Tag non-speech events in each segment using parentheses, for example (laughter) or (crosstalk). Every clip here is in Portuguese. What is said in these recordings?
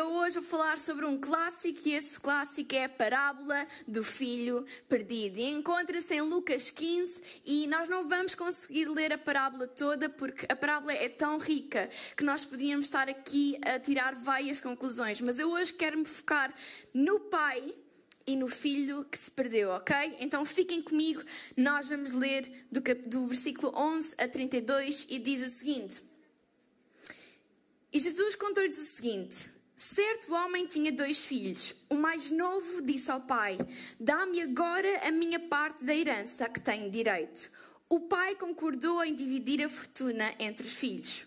Eu hoje vou falar sobre um clássico e esse clássico é a parábola do filho perdido. E encontra-se em Lucas 15 e nós não vamos conseguir ler a parábola toda porque a parábola é tão rica que nós podíamos estar aqui a tirar várias conclusões. Mas eu hoje quero me focar no pai e no filho que se perdeu, ok? Então fiquem comigo, nós vamos ler do, do versículo 11 a 32 e diz o seguinte. E Jesus contou-lhes o seguinte. Certo homem tinha dois filhos. O mais novo disse ao pai: Dá-me agora a minha parte da herança a que tenho direito. O pai concordou em dividir a fortuna entre os filhos.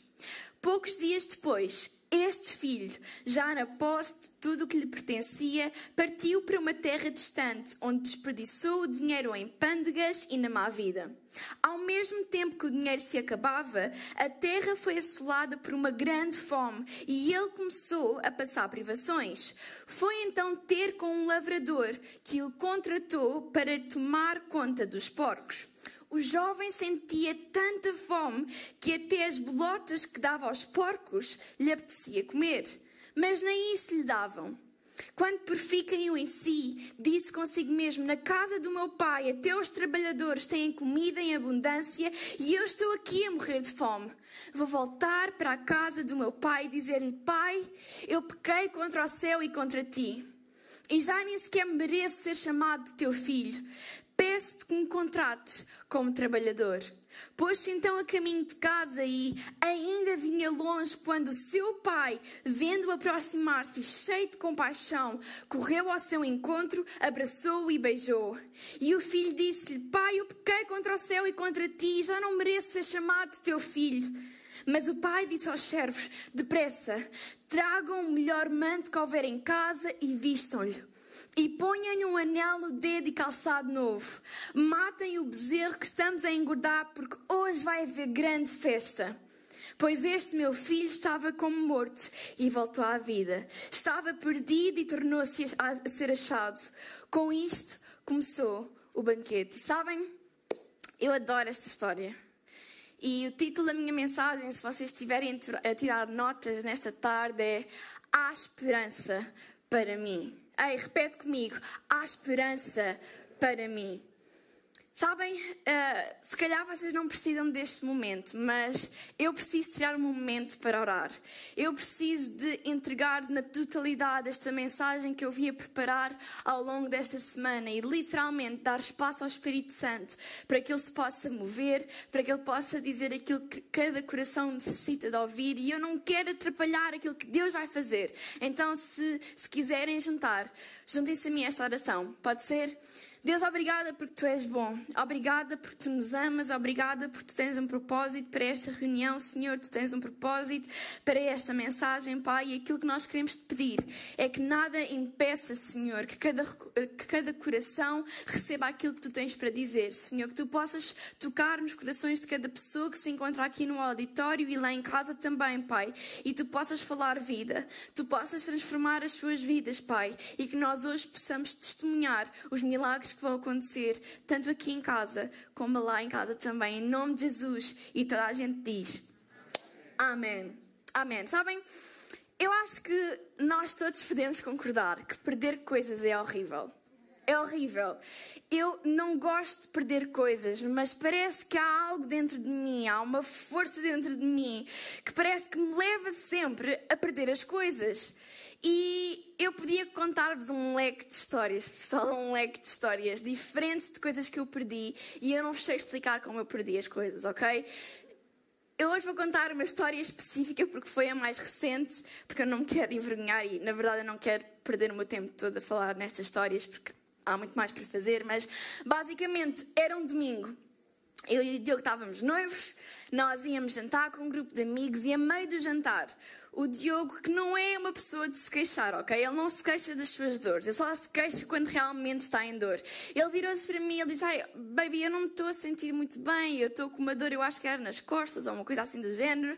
Poucos dias depois, este filho, já na posse de tudo o que lhe pertencia, partiu para uma terra distante, onde desperdiçou o dinheiro em pândegas e na má vida. Ao mesmo tempo que o dinheiro se acabava, a terra foi assolada por uma grande fome e ele começou a passar privações. Foi então ter com um lavrador que o contratou para tomar conta dos porcos. O jovem sentia tanta fome que até as bolotas que dava aos porcos lhe apetecia comer, mas nem isso lhe davam. Quando por fim caiu em si, disse consigo mesmo: Na casa do meu pai, até os trabalhadores têm comida em abundância e eu estou aqui a morrer de fome. Vou voltar para a casa do meu pai e dizer-lhe: Pai, eu pequei contra o céu e contra ti. E já nem sequer mereço ser chamado de teu filho. Peço-te que me contrates como trabalhador. Pôs-se então a caminho de casa e ainda vinha longe quando o seu pai, vendo-o aproximar-se cheio de compaixão, correu ao seu encontro, abraçou-o e beijou. E o filho disse-lhe: Pai, eu pequei contra o céu e contra ti, já não mereço ser chamado teu filho. Mas o pai disse aos servos: Depressa, tragam o melhor manto que houver em casa e vistam-lhe e ponham-lhe um anel no dedo e calçado novo. Matem o bezerro que estamos a engordar, porque hoje vai haver grande festa. Pois este meu filho estava como morto e voltou à vida. Estava perdido e tornou-se a ser achado. Com isto começou o banquete. Sabem, eu adoro esta história. E o título da minha mensagem, se vocês estiverem a tirar notas nesta tarde, é Há esperança para mim. Ei, repete comigo: há esperança para mim. Sabem, uh, se calhar vocês não precisam deste momento, mas eu preciso tirar um momento para orar. Eu preciso de entregar na totalidade esta mensagem que eu vinha preparar ao longo desta semana e literalmente dar espaço ao Espírito Santo para que ele se possa mover, para que ele possa dizer aquilo que cada coração necessita de ouvir e eu não quero atrapalhar aquilo que Deus vai fazer. Então, se, se quiserem juntar, juntem-se a mim esta oração. Pode ser? Deus, obrigada porque tu és bom. Obrigada porque tu nos amas. Obrigada porque tu tens um propósito para esta reunião, Senhor. Tu tens um propósito para esta mensagem, Pai. E aquilo que nós queremos te pedir é que nada impeça, Senhor, que cada, que cada coração receba aquilo que tu tens para dizer, Senhor. Que tu possas tocar nos corações de cada pessoa que se encontra aqui no auditório e lá em casa também, Pai. E tu possas falar vida. Tu possas transformar as suas vidas, Pai. E que nós hoje possamos testemunhar os milagres que vão acontecer, tanto aqui em casa como lá em casa também, em nome de Jesus. E toda a gente diz: Amém. Amém. Sabem, eu acho que nós todos podemos concordar que perder coisas é horrível. É horrível. Eu não gosto de perder coisas, mas parece que há algo dentro de mim, há uma força dentro de mim que parece que me leva sempre a perder as coisas. E eu podia contar-vos um leque de histórias, (laughs) só um leque de histórias diferentes de coisas que eu perdi e eu não vos sei explicar como eu perdi as coisas, ok? Eu hoje vou contar uma história específica porque foi a mais recente, porque eu não me quero envergonhar e, na verdade, eu não quero perder o meu tempo todo a falar nestas histórias porque há muito mais para fazer, mas basicamente era um domingo eu e o Diogo estávamos noivos, nós íamos jantar com um grupo de amigos e a meio do jantar, o Diogo, que não é uma pessoa de se queixar, ok? Ele não se queixa das suas dores, ele só se queixa quando realmente está em dor. Ele virou-se para mim e disse: Ai, baby, eu não me estou a sentir muito bem, eu estou com uma dor, eu acho que era nas costas ou uma coisa assim do género,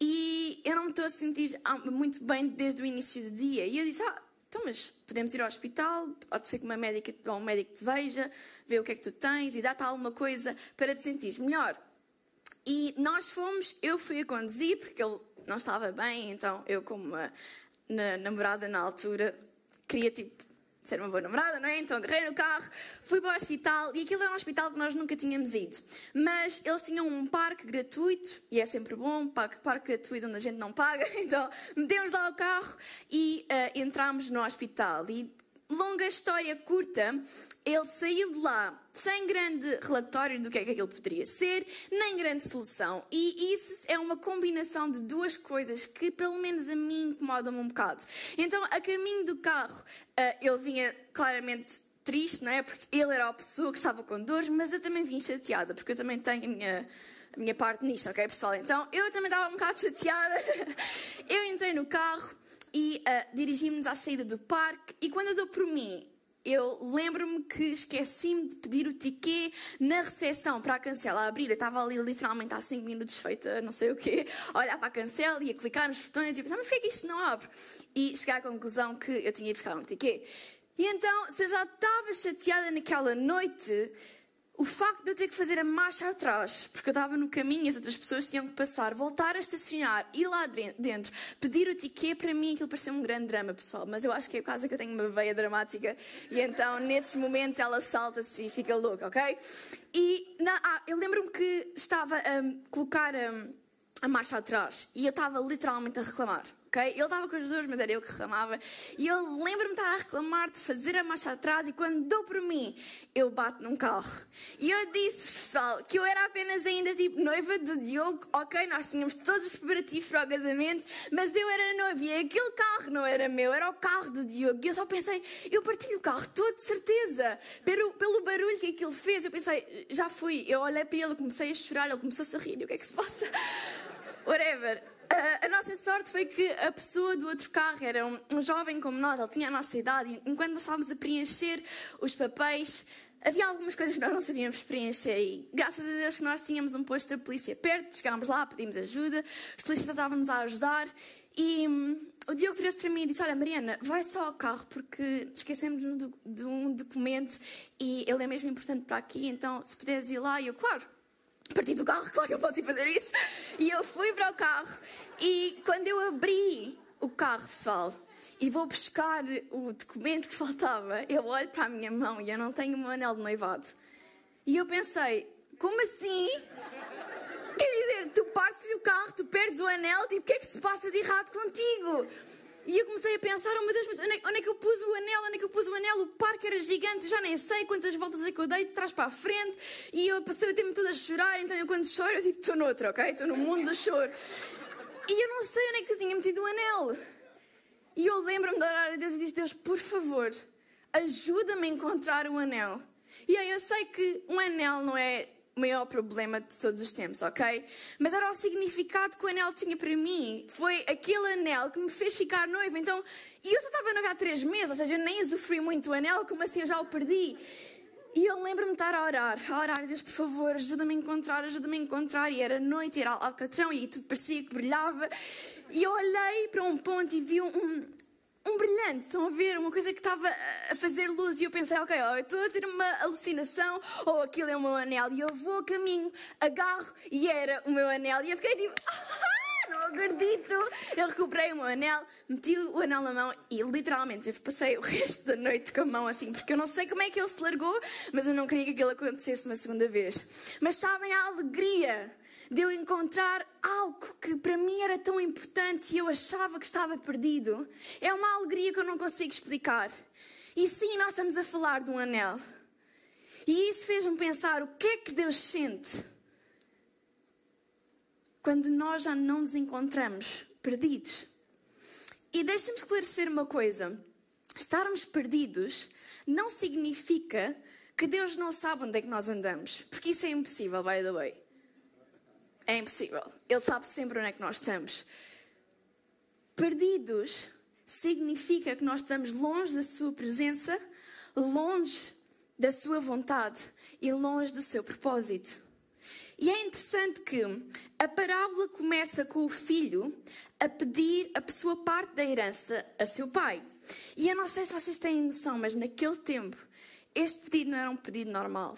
e eu não me estou a sentir ah, muito bem desde o início do dia. E eu disse: Ah, então, mas podemos ir ao hospital, pode ser que uma médica ou um médico te veja, vê o que é que tu tens e dá-te alguma coisa para te sentir melhor. E nós fomos, eu fui a conduzir, porque ele não estava bem, então eu, como uma na, namorada na altura, queria tipo ser uma boa namorada, não é? Então agarrei no carro, fui para o hospital e aquilo era um hospital que nós nunca tínhamos ido. Mas eles tinham um parque gratuito e é sempre bom, parque, parque gratuito onde a gente não paga. (laughs) Então metemos lá o carro e uh, entramos no hospital. E longa história curta, ele saiu de lá sem grande relatório do que é que aquilo poderia ser, nem grande solução. E isso é uma combinação de duas coisas que, pelo menos a mim, incomodam-me um bocado. Então, a caminho do carro, uh, ele vinha claramente triste, não é? Porque ele era a pessoa que estava com dores, mas eu também vim chateada, porque eu também tenho a minha, a minha parte nisto, ok, pessoal? Então, eu também estava um bocado chateada. (laughs) eu entrei no carro e uh, dirigimos à saída do parque, e quando eu dou por mim, eu lembro-me que esqueci-me de pedir o ticket na recepção para a cancela abrir. Eu estava ali literalmente há 5 minutos feita não sei o quê, a olhar para a cancela e a clicar nos botões e pensar, mas por que isto não abre? E chegar à conclusão que eu tinha de buscar um ticket. E então, se eu já estava chateada naquela noite, o facto de eu ter que fazer a marcha atrás, porque eu estava no caminho e as outras pessoas tinham que passar, voltar a estacionar, ir lá dentro, pedir o ticket, para mim aquilo pareceu um grande drama, pessoal. Mas eu acho que é por causa que eu tenho uma veia dramática e então nesses momentos ela salta-se e fica louca, ok? E na, ah, eu lembro-me que estava a um, colocar um, a marcha atrás e eu estava literalmente a reclamar ok? Ele estava com as duas, mas era eu que reclamava. E eu lembro-me de estar a reclamar, de fazer a marcha atrás, e quando dou por mim, eu bato num carro. E eu disse, pessoal, que eu era apenas ainda tipo noiva do Diogo, ok? Nós tínhamos todos os preparativos para o casamento, mas eu era noiva e aquele carro não era meu, era o carro do Diogo. E eu só pensei, eu partilho o carro todo, de certeza. Pelo, pelo barulho que aquilo fez, eu pensei, já fui. Eu olhei para ele, comecei a chorar, ele começou a rir, o que é que se passa? (laughs) Whatever a, nossa sorte foi que a pessoa do outro carro era um, um, jovem como nós, ele tinha a nossa idade, e enquanto nós estávamos a preencher os papéis, havia algumas coisas que nós não sabíamos preencher e graças a Deus que nós tínhamos um posto da polícia perto, chegámos lá, pedimos ajuda, os polícias estavam-nos a ajudar e hum, o Diogo virou-se para mim e disse, olha Mariana, vai só ao carro porque esquecemos de um documento e ele é mesmo importante para aqui, então se puderes ir lá, e eu, claro, parti do carro, (laughs) claro que eu posso ir fazer isso. E eu fui para o carro e quando eu abri o carro, pessoal, e vou buscar o documento que (laughs) faltava, eu olho para a minha mão e eu não tenho o meu anel de noivado. E eu pensei, como assim? (laughs) Quer dizer, tu partes do carro, tu perdes o anel, tipo, o que é que se passa de errado contigo? E eu comecei a pensar, oh meu Deus, mas onde é, onde é, que eu pus o anel? Onde é que eu pus o anel? O parque era gigante, já nem sei quantas voltas é que eu dei de trás para a frente. E eu passei o tempo todo a chorar, então eu quando choro, eu digo, estou noutro, ok? Estou no mundo do choro. E eu não sei onde é que eu tinha metido o anel. E eu lembro-me de orar a Deus e disse, Deus, por favor, ajuda-me a encontrar o anel. E aí eu sei que um anel não é maior problema de todos os tempos, ok? Mas era o significado que o anel tinha para mim. Foi aquele anel que me fez ficar noiva. Então, e eu só estava noiva há três meses, ou seja, eu nem usufrui muito o anel, como assim eu já o perdi. E eu lembro-me de estar a orar, a orar, Deus, por favor, ajuda-me a encontrar, ajuda-me a encontrar. E era noite, era alcatrão e tudo parecia que brilhava. E eu olhei para um ponto e vi um, um brilhante, estão a ver? Uma coisa que estava a fazer luz e eu pensei, ok, eu estou a ter uma alucinação ou aquilo é o meu anel e eu vou a caminho, agarro e era o meu anel e eu fiquei tipo, (laughs) ah, não acredito! Eu recuperei o meu anel, meti o anel na mão e literalmente eu passei o (laughs) resto da noite com a mão assim, porque eu não sei como é que ele se largou, mas eu não queria que aquilo acontecesse uma segunda vez. Mas sabem a alegria de eu encontrar algo que para mim era tão importante e eu achava que estava perdido. É uma alegria que eu não consigo explicar. E sim, nós estamos a falar de um anel. E isso fez-me pensar o que é que Deus sente quando nós já não nos encontramos perdidos. E deixa-me esclarecer uma coisa: estarmos perdidos não significa que Deus não sabe onde é que nós andamos, porque isso é impossível, by the way. É impossível. Ele sabe sempre onde é que nós estamos. Perdidos significa que nós estamos longe da Sua presença, longe da Sua vontade e longe do seu propósito. E é interessante que a parábola começa com o filho a pedir a sua parte da herança a seu pai. E eu não sei se vocês têm noção, mas naquele tempo este pedido não era um pedido normal.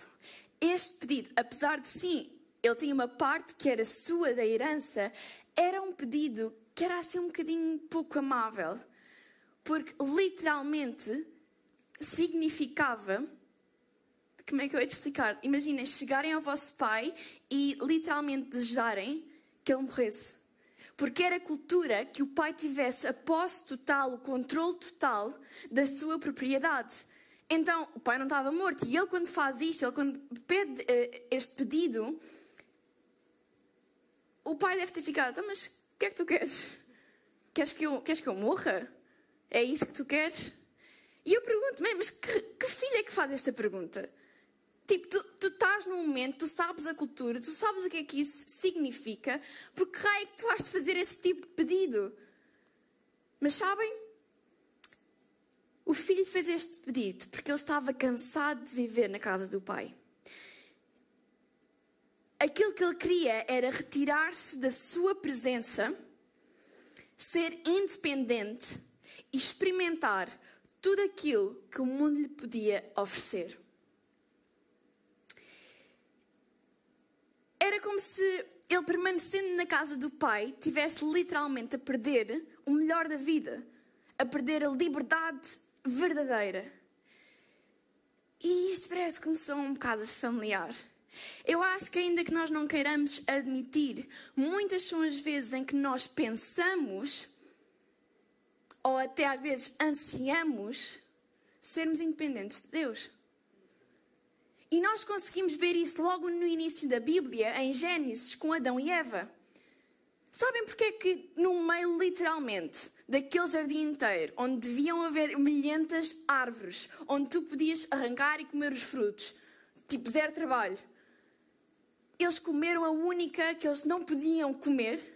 Este pedido, apesar de sim, ele tinha uma parte que era sua da herança, era um pedido que era assim um bocadinho pouco amável. Porque literalmente significava. Como é que eu ia te explicar? Imaginem chegarem ao vosso pai e literalmente desejarem que ele morresse. Porque era cultura que o pai tivesse a posse total, o controle total da sua propriedade. Então, o pai não estava morto. E ele, quando faz isto, ele, quando pede uh, este pedido, o pai deve ter ficado: então, mas o que é que tu queres? Queres que eu, queres que eu morra? É isso que tu queres? E eu pergunto-me: mas que, que filho é que faz esta pergunta? Tipo, tu, tu estás num momento, tu sabes a cultura, tu sabes o que é que isso significa, porque raio é que tu has de fazer esse tipo de pedido? Mas sabem? O filho fez este pedido porque ele estava cansado de viver na casa do pai. Aquilo que ele queria era retirar-se da sua presença, ser independente e experimentar tudo aquilo que o mundo lhe podia oferecer. Era como se ele, permanecendo na casa do pai, tivesse literalmente a perder o melhor da vida, a perder a liberdade verdadeira. E isto parece que me soa um bocado familiar. Eu acho que, ainda que nós não queiramos admitir, muitas são as vezes em que nós pensamos, ou até às vezes ansiamos, sermos independentes de Deus. E nós conseguimos ver isso logo no início da Bíblia, em Gênesis, com Adão e Eva. Sabem porque é que, no meio, literalmente, daquele jardim inteiro, onde deviam haver milhentas árvores, onde tu podias arrancar e comer os frutos, tipo zero trabalho, eles comeram a única que eles não podiam comer.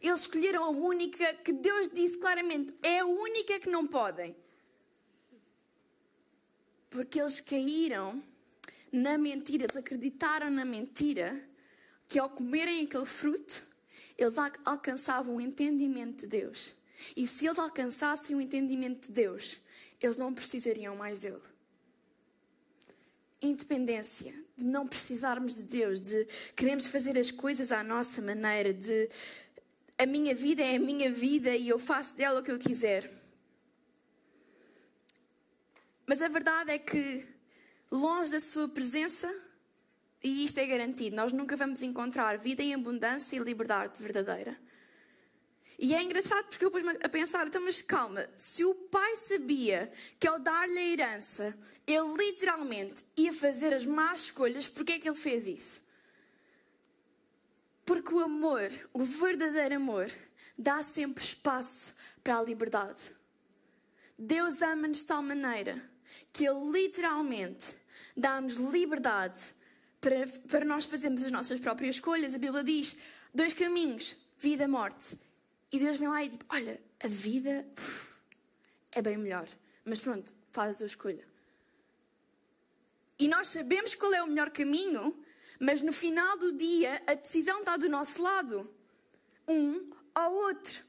Eles escolheram a única que Deus disse claramente: é a única que não podem. Porque eles caíram na mentira, eles acreditaram na mentira que ao comerem aquele fruto, eles alcançavam o entendimento de Deus. E se eles alcançassem o entendimento de Deus, eles não precisariam mais dele. Independência, de não precisarmos de Deus, de queremos fazer as coisas à nossa maneira, de a minha vida é a minha vida e eu faço dela o que eu quiser. Mas a verdade é que, longe da Sua presença, e isto é garantido, nós nunca vamos encontrar vida em abundância e liberdade verdadeira. E é engraçado porque eu pus-me a pensar, então, mas calma, se o pai sabia que ao dar-lhe a herança, ele literalmente ia fazer as más escolhas, porquê é que ele fez isso? Porque o amor, o verdadeiro amor, dá sempre espaço para a liberdade. Deus ama-nos de tal maneira que Ele literalmente dá-nos liberdade para, para nós fazermos as nossas próprias escolhas. A Bíblia diz: dois caminhos, vida e Deus vem lá e diz: Olha, a vida é bem melhor. Mas pronto, faz a tua escolha. E nós sabemos qual é o melhor caminho, mas no final do dia a decisão está do nosso lado. Um ou outro.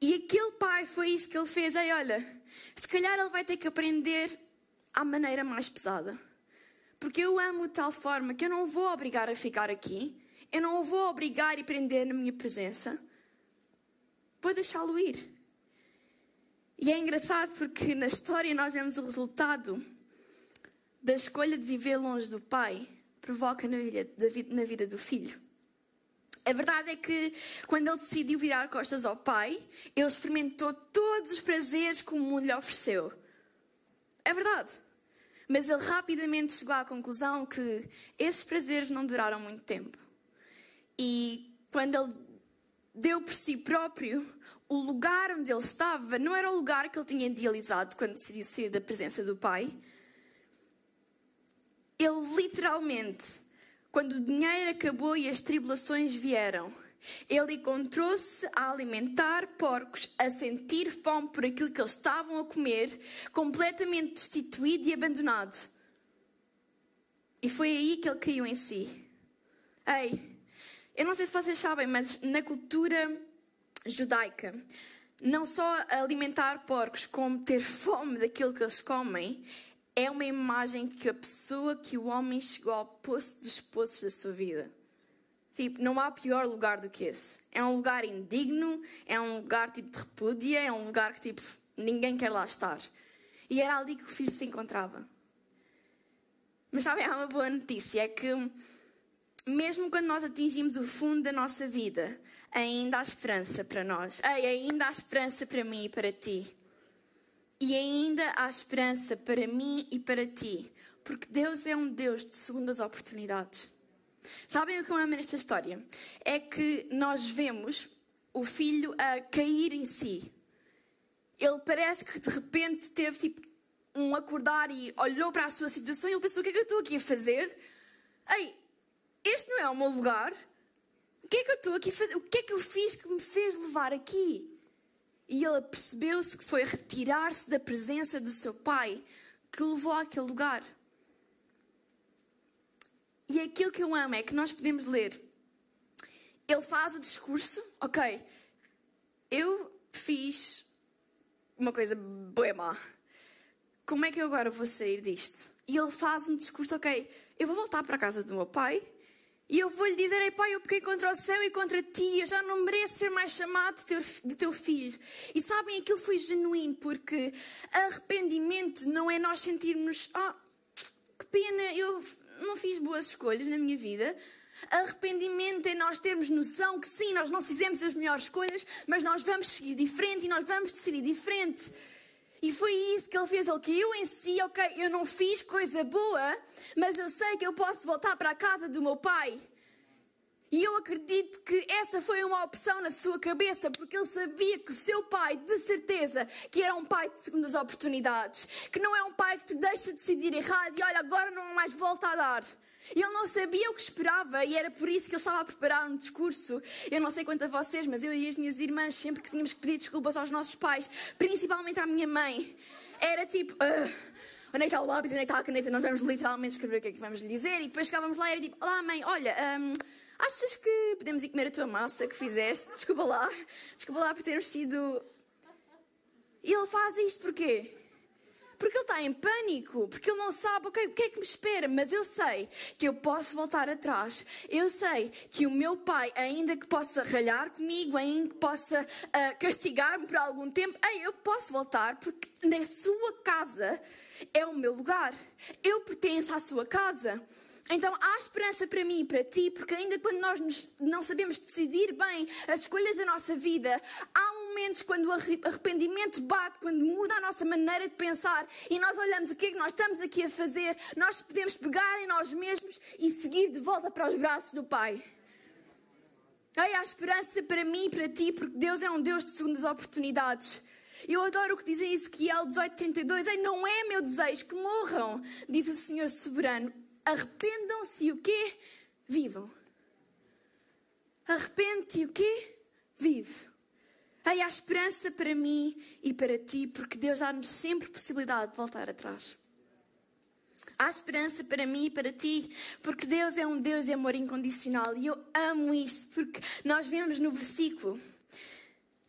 E aquele pai foi isso que ele fez. Ei, olha, se calhar ele vai ter que aprender à maneira mais pesada. Porque eu amo de tal forma que eu não vou obrigar a ficar aqui. Eu não o vou obrigar e prender na minha presença. Vou deixá-lo ir. E é engraçado porque na história nós vemos o resultado da escolha de viver longe do pai provoca na vida, na vida do filho. A verdade é que quando ele decidiu virar costas ao pai, ele experimentou todos os prazeres que o mundo lhe ofereceu. É verdade. Mas ele rapidamente chegou à conclusão que esses prazeres não duraram muito tempo. E quando ele deu por si próprio o lugar onde ele estava, não era o lugar que ele tinha idealizado quando decidiu sair da presença do pai. Ele literalmente, quando o dinheiro acabou e as tribulações vieram, ele encontrou-se a alimentar porcos, a sentir fome por aquilo que eles estavam a comer, completamente destituído e abandonado. E foi aí que ele caiu em si. Ei, eu não sei se vocês sabem, mas na cultura judaica, não só alimentar porcos, como ter fome daquilo que eles comem, é uma imagem que a pessoa, que o homem chegou ao poço dos poços da sua vida. Tipo, não há pior lugar do que esse. É um lugar indigno, é um lugar tipo de repúdia, é um lugar que tipo ninguém quer lá estar. E era ali que o filho se encontrava. Mas sabem, há uma boa notícia, é que mesmo quando nós atingimos o fundo da nossa vida, ainda há esperança para nós. Ei, ainda há esperança para mim e para ti. E ainda há esperança para mim e para ti. Porque Deus é um Deus de segundas oportunidades. Sabem o que eu amo nesta história? É que nós vemos o filho a cair em si. Ele parece que de repente teve tipo um acordar e olhou para a sua situação e ele pensou: o que é que eu estou aqui a fazer? Ei, este não é o meu lugar. O que é que eu estou aqui fazer? O que é que eu fiz que me fez levar aqui? E ele percebeu-se que foi retirar-se da presença do seu pai que levou àquele lugar. E aquilo que eu amo é que nós podemos ler. Ele faz o discurso, ok, eu fiz uma coisa boa má. Como é que eu agora vou sair disto? E ele faz um discurso, ok, eu vou voltar para a casa do meu pai e eu vou-lhe dizer, ei pai, eu pequei contra o céu e contra ti, eu já não mereço ser mais chamado de teu, de teu filho. E sabem, aquilo foi genuíno, porque arrependimento não é nós sentirmos, ah, oh, que pena, eu não fiz boas escolhas na minha vida. Arrependimento é nós termos noção que sim, nós não fizemos as melhores escolhas, mas nós vamos seguir diferente e nós vamos decidir diferente. E foi isso que ele fez. Ele caiu em si, ok, eu não fiz coisa boa, mas eu sei que eu posso voltar para a casa do meu pai. E eu acredito que essa foi uma opção na sua cabeça, porque ele sabia que o seu pai, de certeza, que era um pai de segundas oportunidades, que não é um pai que te deixa decidir errado e olha, agora não mais volta a dar. E ele não sabia o que esperava e era por isso que ele estava a preparar um discurso. Eu não sei quanto a vocês, mas eu e as minhas irmãs, sempre que tínhamos que pedir desculpas aos nossos pais, principalmente à minha mãe, era tipo. Uh, onde é que está o lápis, onde é que está a caneta? Nós vamos literalmente escrever o que é que vamos lhe dizer e depois chegávamos lá e era tipo: Olá, mãe, olha. Um, Achas que podemos ir comer a tua massa que fizeste? Desculpa lá. Desculpa lá por termos sido. E ele faz isto porquê? Porque ele está em pânico, porque ele não sabe o que é que me espera, mas eu sei que eu posso voltar atrás. Eu sei que o meu pai, ainda que possa ralhar comigo, ainda que possa uh, castigar-me por algum tempo, ei, eu posso voltar porque na sua casa é o meu lugar. Eu pertenço à sua casa. Então há esperança para mim e para ti, porque ainda quando nós não sabemos decidir bem as escolhas da nossa vida, há momentos quando o arrependimento bate, quando muda a nossa maneira de pensar e nós olhamos o que é que nós estamos aqui a fazer, nós podemos pegar em nós mesmos e seguir de volta para os braços do Pai. Ei, há esperança para mim e para ti, porque Deus é um Deus de segundas oportunidades. Eu adoro o que diz em Ezequiel 18:32. Ei, não é meu desejo que morram, diz o Senhor soberano arrependam-se e o quê? Vivam. Arrepende-te e o quê? Vive. Aí há esperança para mim e para ti, porque Deus dá-nos sempre possibilidade de voltar atrás. Há esperança para mim e para ti, porque Deus é um Deus de amor incondicional e eu amo isso, porque nós vemos no versículo,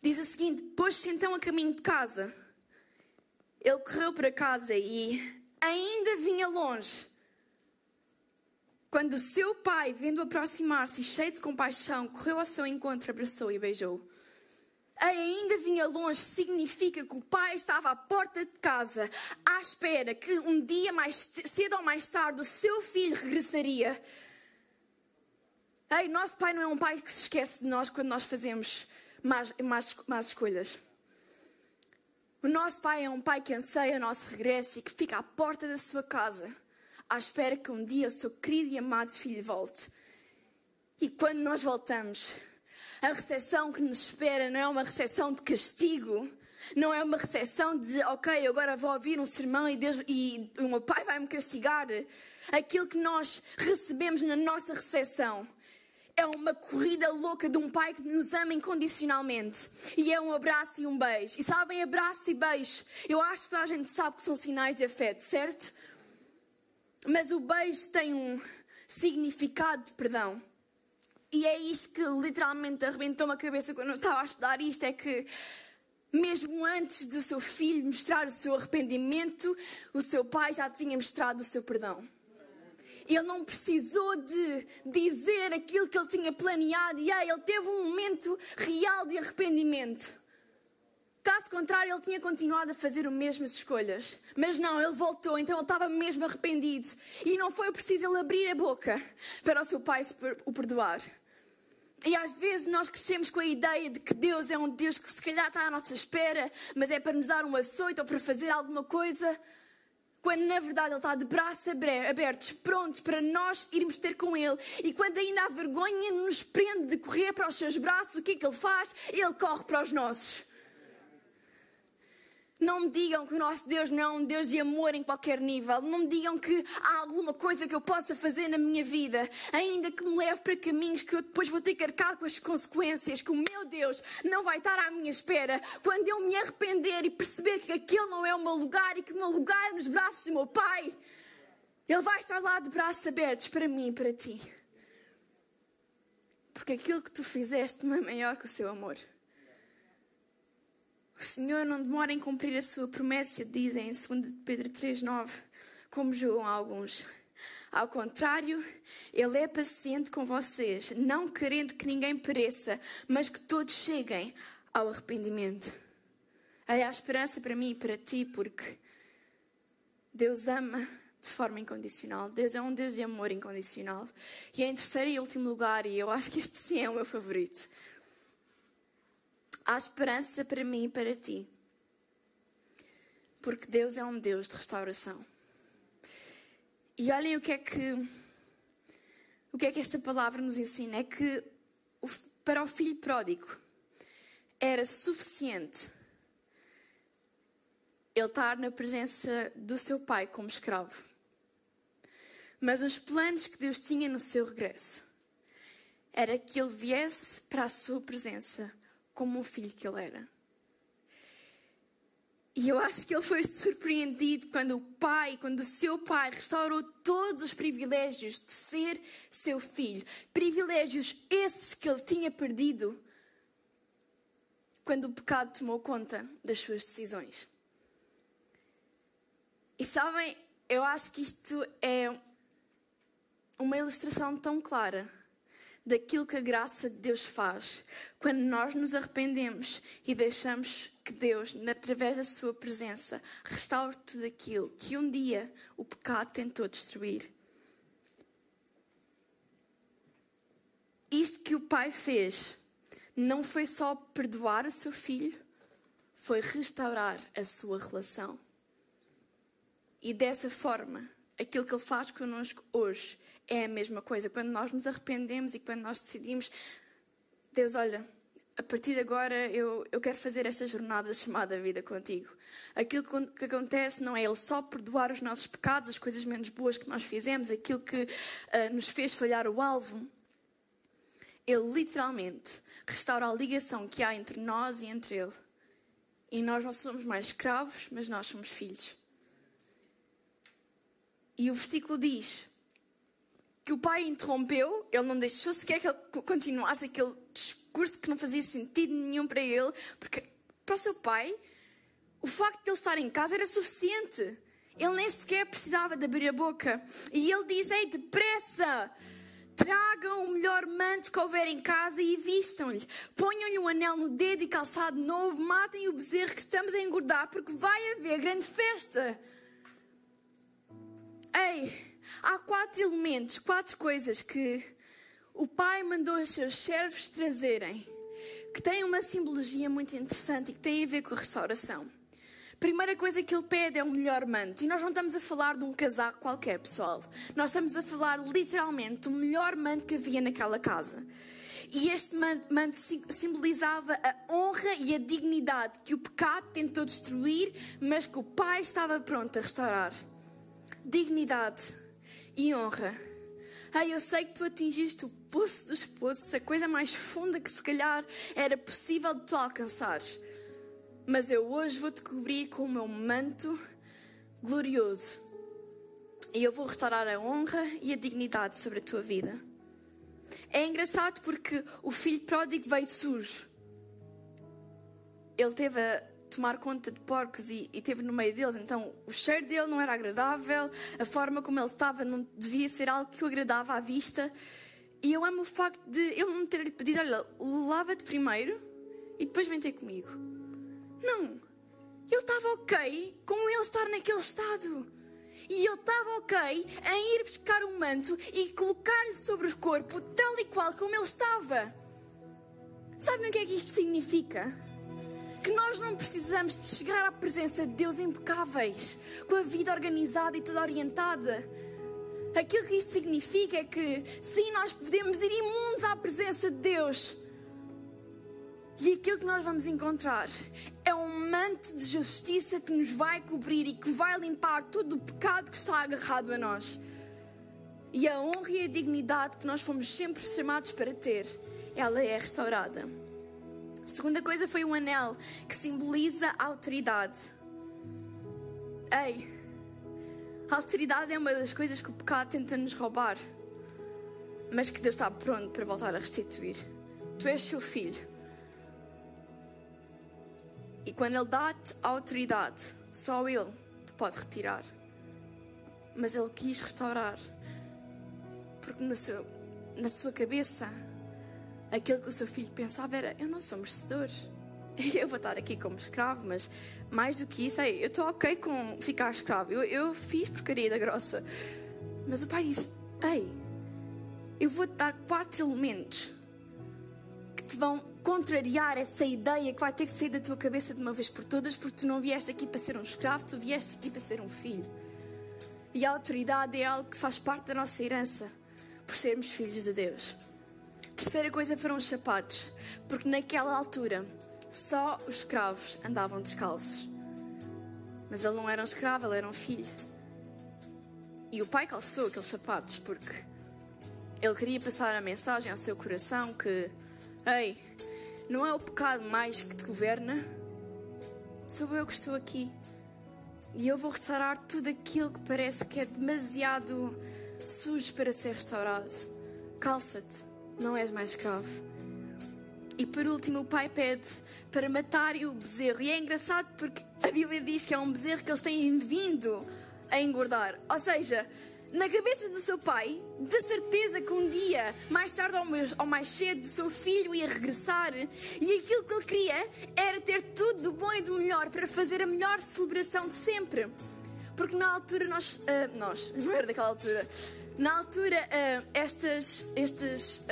diz o seguinte: Pôs-se então a caminho de casa. Ele correu para casa e ainda vinha longe quando o seu pai, vendo aproximar-se cheio de compaixão, correu ao seu encontro, abraçou e beijou. Ainda vinha longe significa que o pai estava à porta de casa, à espera que um dia mais cedo ou mais tarde o seu filho regressaria. Ei, nosso pai não é um pai que se esquece de nós quando nós fazemos más, más, más escolhas. O nosso pai é um pai que anseia o nosso regresso e que fica à porta da sua casa à espera que um dia o seu querido e amado filho volte. E quando nós voltamos, a recepção que nos espera não é uma recepção de castigo, não é uma recepção de, ok, agora vou ouvir um sermão e, Deus, e o meu pai vai me castigar. aquilo que nós recebemos na nossa recepção. É uma corrida louca de um pai que nos ama incondicionalmente. E é um abraço e um beijo. E sabem, abraço e beijo, eu acho que toda a gente sabe que são sinais de afeto, certo? Mas o beijo tem um significado de perdão. E é isto que literalmente arrebentou-me a cabeça quando eu estava a estudar isto: é que mesmo antes do seu filho mostrar o seu arrependimento, o seu pai já tinha mostrado o seu perdão. Ele não precisou de dizer aquilo que ele tinha planeado e aí ele teve um momento real de arrependimento. Caso contrário, ele tinha continuado a fazer as mesmas escolhas. Mas não, ele voltou, então ele estava mesmo arrependido. E não foi preciso ele abrir a boca para o seu pai o perdoar. E às vezes nós crescemos com a ideia de que Deus é um Deus que se calhar está à nossa espera, mas é para nos dar um açoite ou para fazer alguma coisa, quando na verdade Ele está de braços abertos, prontos para nós irmos ter com Ele. E quando ainda há vergonha nos prende de correr para os seus braços, o que é que Ele faz? Ele corre para os nossos. Não me digam que o nosso Deus não é um Deus de amor em qualquer nível. Não me digam que há alguma coisa que eu possa fazer na minha vida, ainda que me leve para caminhos que eu depois vou ter que arcar com as consequências, que o meu Deus não vai estar à minha espera. Quando eu me arrepender e perceber que aquele não é o meu lugar e que o meu lugar é nos braços do meu Pai, Ele vai estar lá de braços abertos para mim e para ti. Porque aquilo que tu fizeste não é maior que o seu amor. O Senhor não demora em cumprir a sua promessa, dizem em 2 Pedro 3,9, como julgam alguns. Ao contrário, Ele é paciente com vocês, não querendo que ninguém pereça, mas que todos cheguem ao arrependimento. Aí há esperança para mim e para ti, porque Deus ama de forma incondicional. Deus é um Deus de amor incondicional. E em terceiro e último lugar, e eu acho que este sim é o meu favorito, Há esperança para mim e para ti. Porque Deus é um Deus de restauração. E olhem o que é que o que é que esta palavra nos ensina é que para o filho pródigo era suficiente ele estar na presença do seu pai como escravo. Mas os planos que Deus tinha no seu regresso era que ele viesse para a sua presença como o filho que ele era. E eu acho que ele foi surpreendido quando o pai, quando o seu pai restaurou todos os privilégios de ser seu filho. Privilégios esses que ele tinha perdido quando o pecado tomou conta das suas decisões. E sabem, eu acho que isto é uma ilustração tão clara daquilo que a graça de Deus faz quando nós nos arrependemos e deixamos que Deus, através da Sua presença, restaure tudo aquilo que um dia o pecado tentou destruir. Isto que o Pai fez não foi só perdoar o seu filho, foi restaurar a sua relação. E dessa forma, aquilo que Ele faz connosco hoje é a mesma coisa. Quando nós nos arrependemos e quando nós decidimos, Deus, olha, a partir de agora eu, eu quero fazer esta jornada (laughs) chamada vida contigo. Aquilo que, acontece não é Ele só perdoar os nossos pecados, as coisas menos boas que nós fizemos, aquilo que uh, nos fez falhar o alvo. Ele literalmente restaura a ligação que há entre nós e entre Ele. E nós não somos mais escravos, mas nós somos filhos. E o versículo diz: que o pai interrompeu, ele não deixou sequer que ele continuasse aquele discurso que não fazia sentido nenhum para ele, porque para o seu pai, o facto de ele estar em casa era suficiente. Ele nem sequer precisava de abrir a boca. E ele diz: Ei, depressa! Tragam o melhor manto que houver em casa e vistam-lhe. Ponham-lhe um anel no dedo e calçado novo. Matem o bezerro que estamos a engordar, porque vai haver grande festa. Ei, há quatro elementos, quatro coisas que o Pai mandou os seus servos trazerem, que têm uma simbologia muito interessante e que têm a ver com a restauração. Primeira coisa que ele pede é o melhor manto. E nós não estamos a falar de um casaco qualquer, pessoal. Nós estamos a falar literalmente do melhor manto que havia naquela casa. E este manto simbolizava a honra e a dignidade que o pecado tentou destruir, mas que o Pai estava pronto a restaurar. Dignidade e honra. Ei, eu sei que tu atingiste o poço dos poços, a coisa mais funda que se calhar era possível de tu alcançares. Mas eu hoje vou-te cobrir com o meu manto glorioso. E eu vou restaurar a honra e a dignidade sobre a tua vida. É engraçado porque o filho pródigo veio sujo. Ele teve a tomar conta de porcos e, e teve no meio deles, então o cheiro dele não era agradável, a forma como ele estava não devia ser algo que o agradava à vista. E eu amo o facto de ele não ter-lhe pedido: olha, lava-te primeiro e depois vem ter comigo. Não. Ele estava ok com ele estar naquele estado. E ele estava ok em ir buscar um manto e colocar-lhe sobre o corpo, tal e qual como ele estava. Sabem o que é que isto significa? Que nós não precisamos de chegar à presença de Deus impecáveis, com a vida organizada e toda orientada. Aquilo que isto significa é que, sim, nós podemos ir imundos à presença de Deus. E aquilo que nós vamos encontrar é um manto de justiça que nos vai cobrir e que vai limpar todo o pecado que está agarrado a nós. E a honra e a dignidade que nós fomos sempre chamados para ter, ela é restaurada. A segunda coisa foi o anel, que simboliza a autoridade. Ei, a autoridade é uma das coisas que o pecado tenta nos roubar, mas que Deus está pronto para voltar a restituir. Tu és seu filho. E quando Ele dá-te a autoridade, só Ele te pode retirar. Mas Ele quis restaurar, porque seu, na sua cabeça aquilo que o seu filho pensava era: eu não sou merecedor. (laughs) Eu vou estar aqui como escravo, mas mais do que isso, eu estou ok com ficar escravo. Eu, eu fiz porcaria da grossa. Mas o pai disse: Ei, eu vou-te dar quatro elementos que te vão contrariar essa ideia que vai ter que sair da tua cabeça de uma vez por todas, porque tu não vieste aqui para ser um escravo, tu vieste aqui para ser um filho. E a autoridade é algo que faz parte da nossa herança, por sermos filhos de Deus. Terceira coisa foram os sapatos, porque naquela altura só os escravos andavam descalços. Mas ele não era um escravo, ele era um filho. E o pai calçou aqueles sapatos porque ele queria passar a mensagem ao seu coração que, ei, não é o pecado mais que te governa, sou eu que estou aqui. E eu vou restaurar tudo aquilo que parece que é demasiado sujo para ser restaurado. Calça-te não és mais escravo. E por último, o pai pede para matarem o bezerro. E é engraçado porque a Bíblia diz que é um bezerro que eles têm vindo a engordar. Ou seja, na cabeça do seu pai, de certeza que um dia, mais tarde ou mais cedo, o seu filho ia regressar e aquilo que ele queria era ter tudo do bom e do melhor para fazer a melhor celebração de sempre. Porque na altura nós, uh, nós, (laughs) não era daquela altura, na altura, uh, estas, estes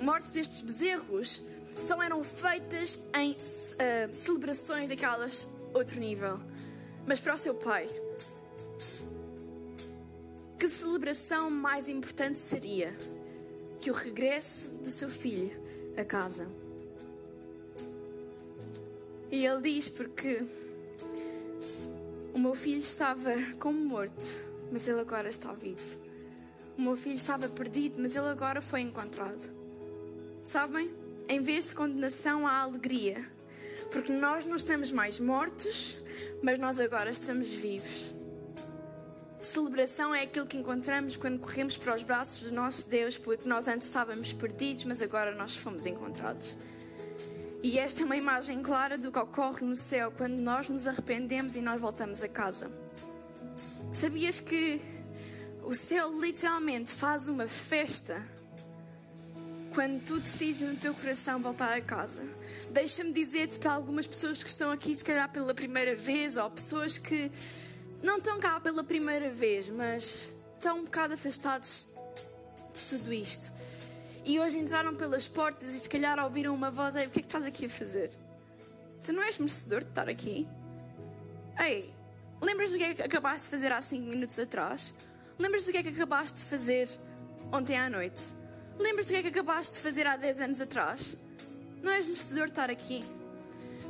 um, mortes destes bezerros só eram feitas em uh, celebrações daquelas outro nível. Mas para o seu pai, que celebração mais importante seria que o regresso do seu filho a casa? E ele diz porque o meu filho estava como morto, mas ele agora está vivo. O meu filho estava perdido, mas ele agora foi encontrado. Sabem? Em vez de condenação, há alegria. Porque nós não estamos mais mortos, mas nós agora estamos vivos. Celebração é aquilo que encontramos quando corremos para os braços do nosso Deus, porque nós antes estávamos perdidos, mas agora nós fomos encontrados. E esta é uma imagem clara do que ocorre no céu quando nós nos arrependemos e nós voltamos a casa. Sabias que o céu literalmente faz uma festa quando tu decides no teu coração voltar a casa. Deixa-me dizer-te para algumas pessoas que estão aqui, se calhar pela primeira vez, ou pessoas que não estão cá pela primeira vez, mas estão um bocado afastados de tudo isto. E hoje entraram pelas portas e se calhar ouviram uma voz: Ei, o que é que estás aqui a fazer? Tu não és merecedor de estar aqui? Ei, lembras do que é que acabaste de fazer há 5 minutos atrás? Lembras do que é que acabaste de fazer ontem à noite? Lembras do que é que acabaste de fazer há 10 anos atrás? Não és merecedor de estar aqui.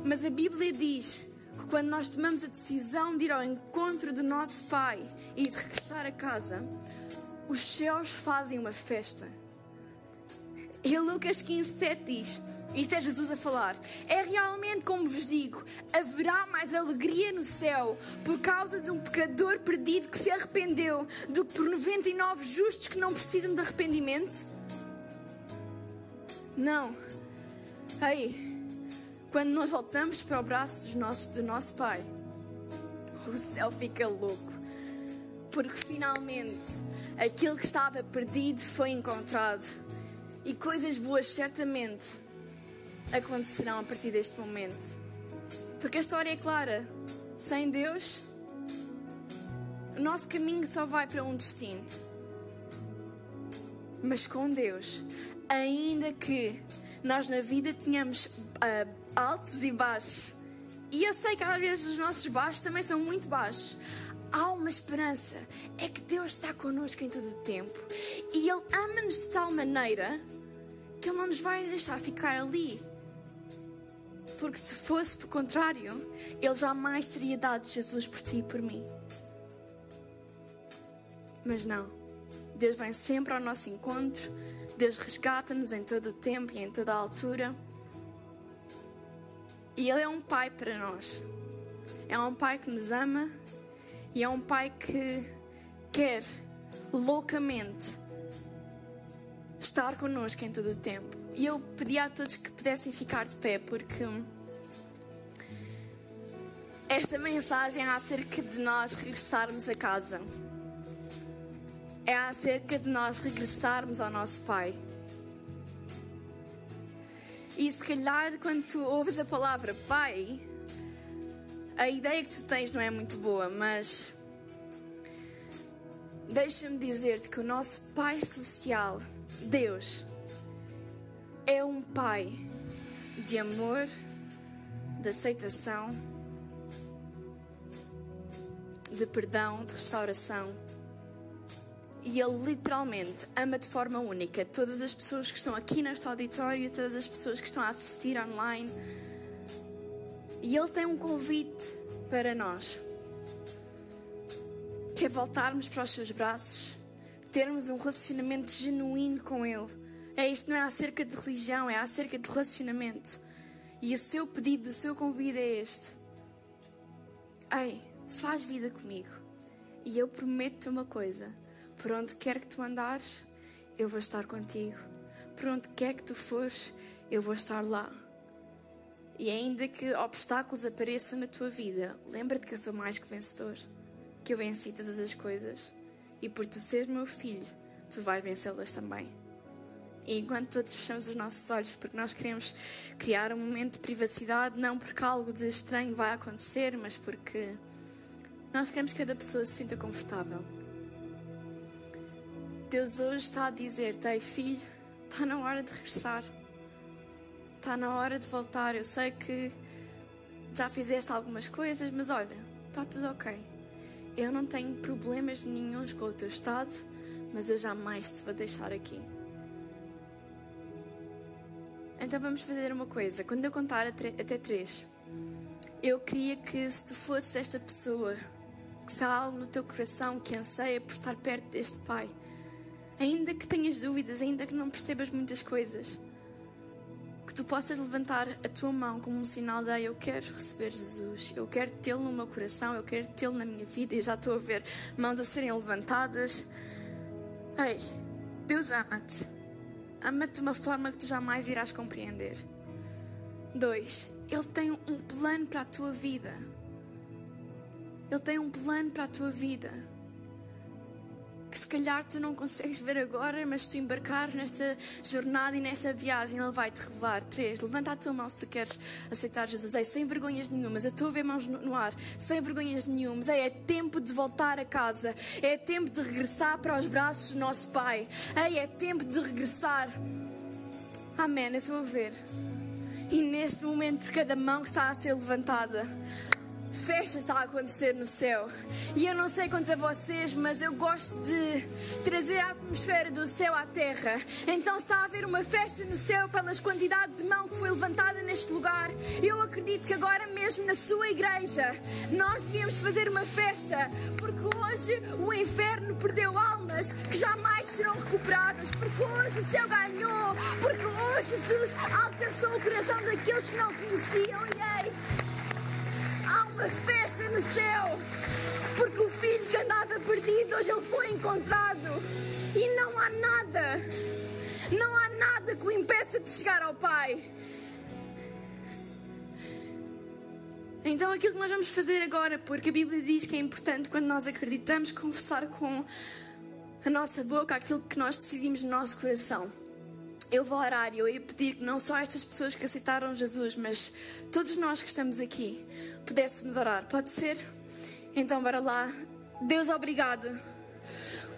Mas a Bíblia diz que quando nós tomamos a decisão de ir ao encontro do nosso Pai e de regressar a casa, os céus fazem uma festa. E Lucas 15, 7 diz: Isto é Jesus a falar. É realmente como vos digo: haverá mais alegria no céu por causa de um pecador perdido que se arrependeu do que por 99 justos que não precisam de arrependimento? Não. Ei, quando nós voltamos para o braço dos nossos, do nosso Pai, o céu fica louco. Porque finalmente aquilo que estava perdido foi encontrado. E coisas boas certamente acontecerão a partir deste momento. Porque a história é clara: sem Deus, o nosso caminho só vai para um destino. Mas com Deus, ainda que nós na vida tenhamos uh, altos e baixos, e eu sei que às vezes os nossos baixos também são muito baixos. Há uma esperança, é que Deus está connosco em todo o tempo e Ele ama-nos de tal maneira que Ele não nos vai deixar ficar ali. Porque se fosse por contrário, Ele jamais teria dado Jesus por ti e por mim. Mas não, Deus vem sempre ao nosso encontro Deus resgata-nos em todo o tempo e em toda a altura. E Ele é um Pai para nós. É um Pai que nos ama e é um Pai que quer loucamente estar connosco em todo o tempo. E eu pedi a todos que pudessem ficar de pé, porque esta mensagem é acerca de nós regressarmos a casa é acerca de nós regressarmos ao nosso Pai. E se calhar, quando tu ouves a palavra Pai, a ideia que tu tens não é muito boa, mas deixa-me dizer-te que o nosso Pai Celestial, Deus, é um Pai de amor, de aceitação, de perdão, de restauração e Ele literalmente ama de forma única todas as pessoas que estão aqui neste auditório, todas as pessoas que estão a assistir online. E Ele tem um convite para nós. Que é voltarmos para os seus braços, termos um relacionamento genuíno com Ele. É isto não é acerca de religião, é acerca de relacionamento. E o seu pedido, o seu convite é este. Ei, faz vida comigo. E eu prometo-te uma coisa por onde quer que tu andares, eu vou estar contigo. Por onde quer que tu fores, eu vou estar lá. E ainda que obstáculos apareçam na tua vida, lembra-te que eu sou mais que vencedor, que eu venci todas as coisas. E por tu seres meu filho, tu vais vencê-las também. E enquanto todos fechamos os nossos olhos, porque nós queremos criar um momento de privacidade, não porque algo de estranho vai acontecer, mas porque nós queremos que cada pessoa se sinta confortável. Deus hoje está a dizer-te, ei filho, está na hora de regressar. Está na hora de voltar. Eu sei que já fizeste algumas coisas, mas olha, está tudo ok. Eu não tenho problemas nenhums com o teu estado, mas eu jamais te vou deixar aqui. Então vamos fazer uma coisa. Quando eu contar até três, eu queria que se tu fosses esta pessoa, que se há algo no teu coração que anseia por estar perto deste Pai, ainda que tenhas dúvidas, ainda que não percebas muitas coisas, que tu possas levantar a tua mão como um sinal de eu quero receber Jesus, eu quero tê-lo no meu coração, eu quero tê-lo na minha vida. E já estou a ver mãos a serem levantadas. Ei, Deus ama-te. Ama-te de uma forma que tu jamais irás compreender. Dois, Ele tem um plano para a tua vida. Ele tem um plano para a tua vida que se calhar tu não consegues ver agora, mas se tu embarcar nesta jornada e nesta viagem, Ele vai te revelar. Três, levanta a tua mão se tu queres aceitar Jesus. Ei, sem vergonhas nenhumas, eu estou a ver mãos no ar, sem vergonhas nenhumas. Ei, é tempo de voltar a casa, é tempo de regressar para os braços do nosso Pai. Ei, é tempo de regressar. Amém, eu estou a ver. E neste momento, por cada mão que está a ser levantada, festa está a acontecer no céu. E eu não sei quanto a vocês, mas eu gosto de trazer a atmosfera do céu à terra. Então está a haver uma festa no céu pelas quantidade de mão que foi levantada neste lugar. Eu acredito que agora mesmo na sua igreja nós devíamos fazer uma festa, porque hoje o inferno perdeu almas que jamais serão recuperadas, porque hoje o céu ganhou, porque hoje Jesus alcançou o coração daqueles que não conheciam. E uma festa no céu. Porque o filho que andava perdido hoje ele foi encontrado. E não há nada, não há nada que o impeça de chegar ao Pai. Então aquilo que nós vamos fazer agora, porque a Bíblia diz que é importante quando nós acreditamos confessar com a nossa boca aquilo que nós decidimos no nosso coração. Eu vou orar e eu ia pedir que não só estas pessoas que aceitaram Jesus, mas todos nós que estamos aqui pudéssemos orar. Pode ser? Então, bora lá. Deus, obrigada,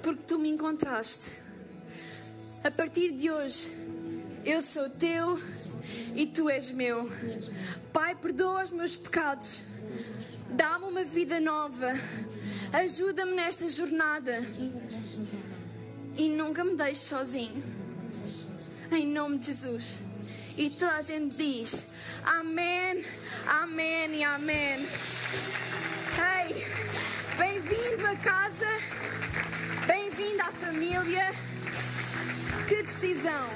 porque tu me encontraste. A partir de hoje, eu sou teu e tu és meu. Pai, perdoa os meus pecados. Dá-me uma vida nova. Ajuda-me nesta jornada. E nunca me deixes sozinho. Em nome de Jesus. E toda a gente diz: Amém, Amém e Amém. Ei, bem-vindo a casa, bem-vindo à família. Que decisão!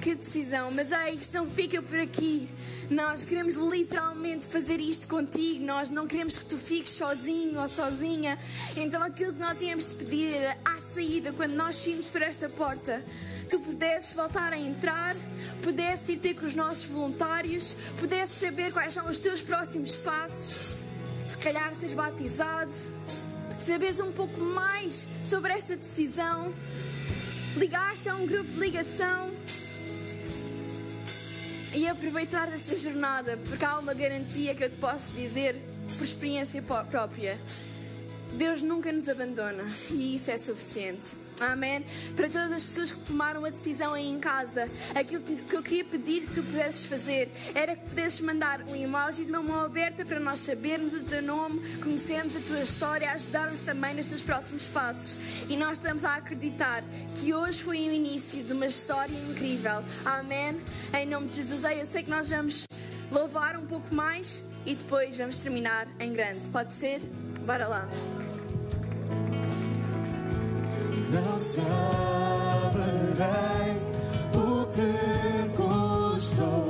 Que decisão! Mas é isto não fica por aqui. Nós queremos literalmente fazer isto contigo. Nós não queremos que tu fiques sozinho ou sozinha. Então aquilo que nós íamos pedir era à saída, quando nós saímos por esta porta, tu pudesses voltar a entrar, pudesses ir ter com os nossos voluntários, pudesses saber quais são os teus próximos passos, se calhar seres batizado, saberes um pouco mais sobre esta decisão, ligaste a um grupo de ligação e aproveitar esta jornada, porque há uma garantia que eu te posso dizer por experiência própria. Deus nunca nos abandona e isso é suficiente. Amém? Para todas as pessoas que tomaram a decisão aí em casa, aquilo que eu queria pedir que tu pudesses fazer era que pudesses mandar um emoji de uma mão aberta para nós sabermos o teu nome, conhecermos a tua história, ajudarmos também nos teus próximos passos. E nós estamos a acreditar que hoje foi o início de uma história incrível. Amém? Em nome de Jesus, eu sei que nós vamos louvar um pouco mais e depois vamos terminar em grande. Pode ser? Bora lá não saberei o que custou